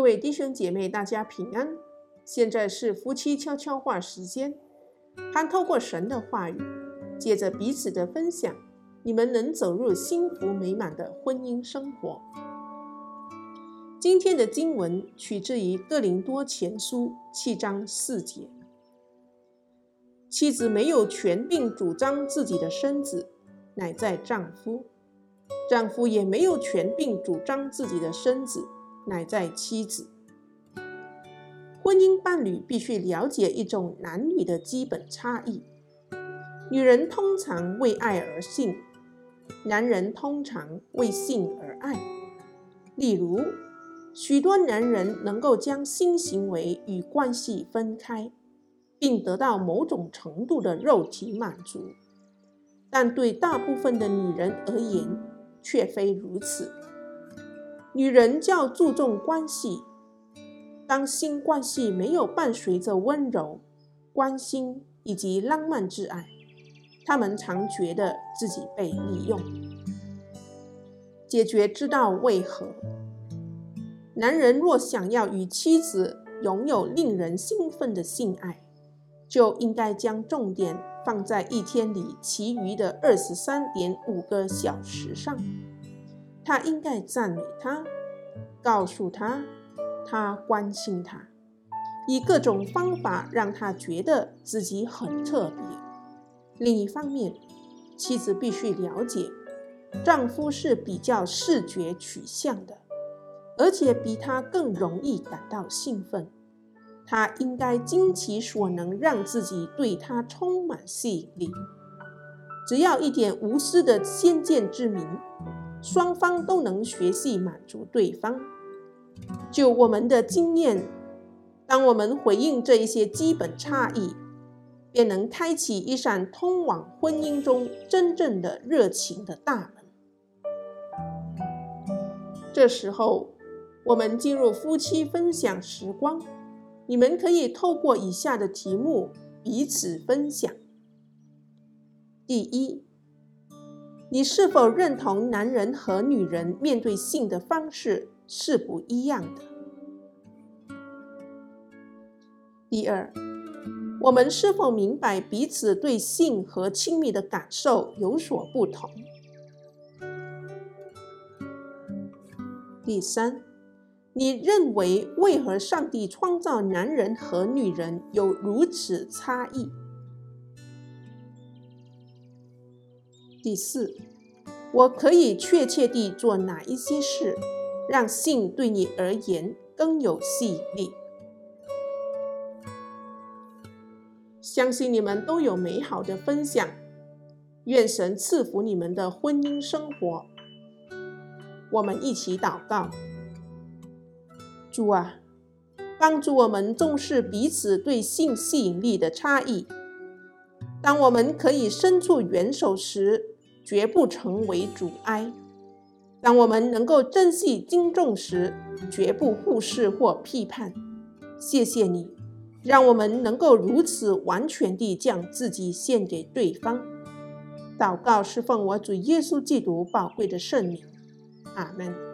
各位弟兄姐妹，大家平安。现在是夫妻悄悄话时间，盼透过神的话语，借着彼此的分享，你们能走入幸福美满的婚姻生活。今天的经文取自于哥林多前书七章四节：妻子没有权柄主张自己的身子，乃在丈夫；丈夫也没有权柄主张自己的身子。乃在妻子。婚姻伴侣必须了解一种男女的基本差异：女人通常为爱而性，男人通常为性而爱。例如，许多男人能够将性行为与关系分开，并得到某种程度的肉体满足，但对大部分的女人而言，却非如此。女人较注重关系，当性关系没有伴随着温柔、关心以及浪漫之爱，她们常觉得自己被利用。解决之道为何？男人若想要与妻子拥有令人兴奋的性爱，就应该将重点放在一天里其余的二十三点五个小时上。他应该赞美他，告诉他，他关心他，以各种方法让他觉得自己很特别。另一方面，妻子必须了解，丈夫是比较视觉取向的，而且比他更容易感到兴奋。他应该尽其所能让自己对他充满吸引力。只要一点无私的先见之明。双方都能学习满足对方。就我们的经验，当我们回应这一些基本差异，便能开启一扇通往婚姻中真正的热情的大门。这时候，我们进入夫妻分享时光。你们可以透过以下的题目彼此分享：第一。你是否认同男人和女人面对性的方式是不一样的？第二，我们是否明白彼此对性和亲密的感受有所不同？第三，你认为为何上帝创造男人和女人有如此差异？第四，我可以确切地做哪一些事，让性对你而言更有吸引力？相信你们都有美好的分享，愿神赐福你们的婚姻生活。我们一起祷告：主啊，帮助我们重视彼此对性吸引力的差异。当我们可以伸出援手时，绝不成为阻碍。当我们能够珍惜、敬重时，绝不忽视或批判。谢谢你，让我们能够如此完全地将自己献给对方。祷告是奉我主耶稣基督宝贵的圣名。阿门。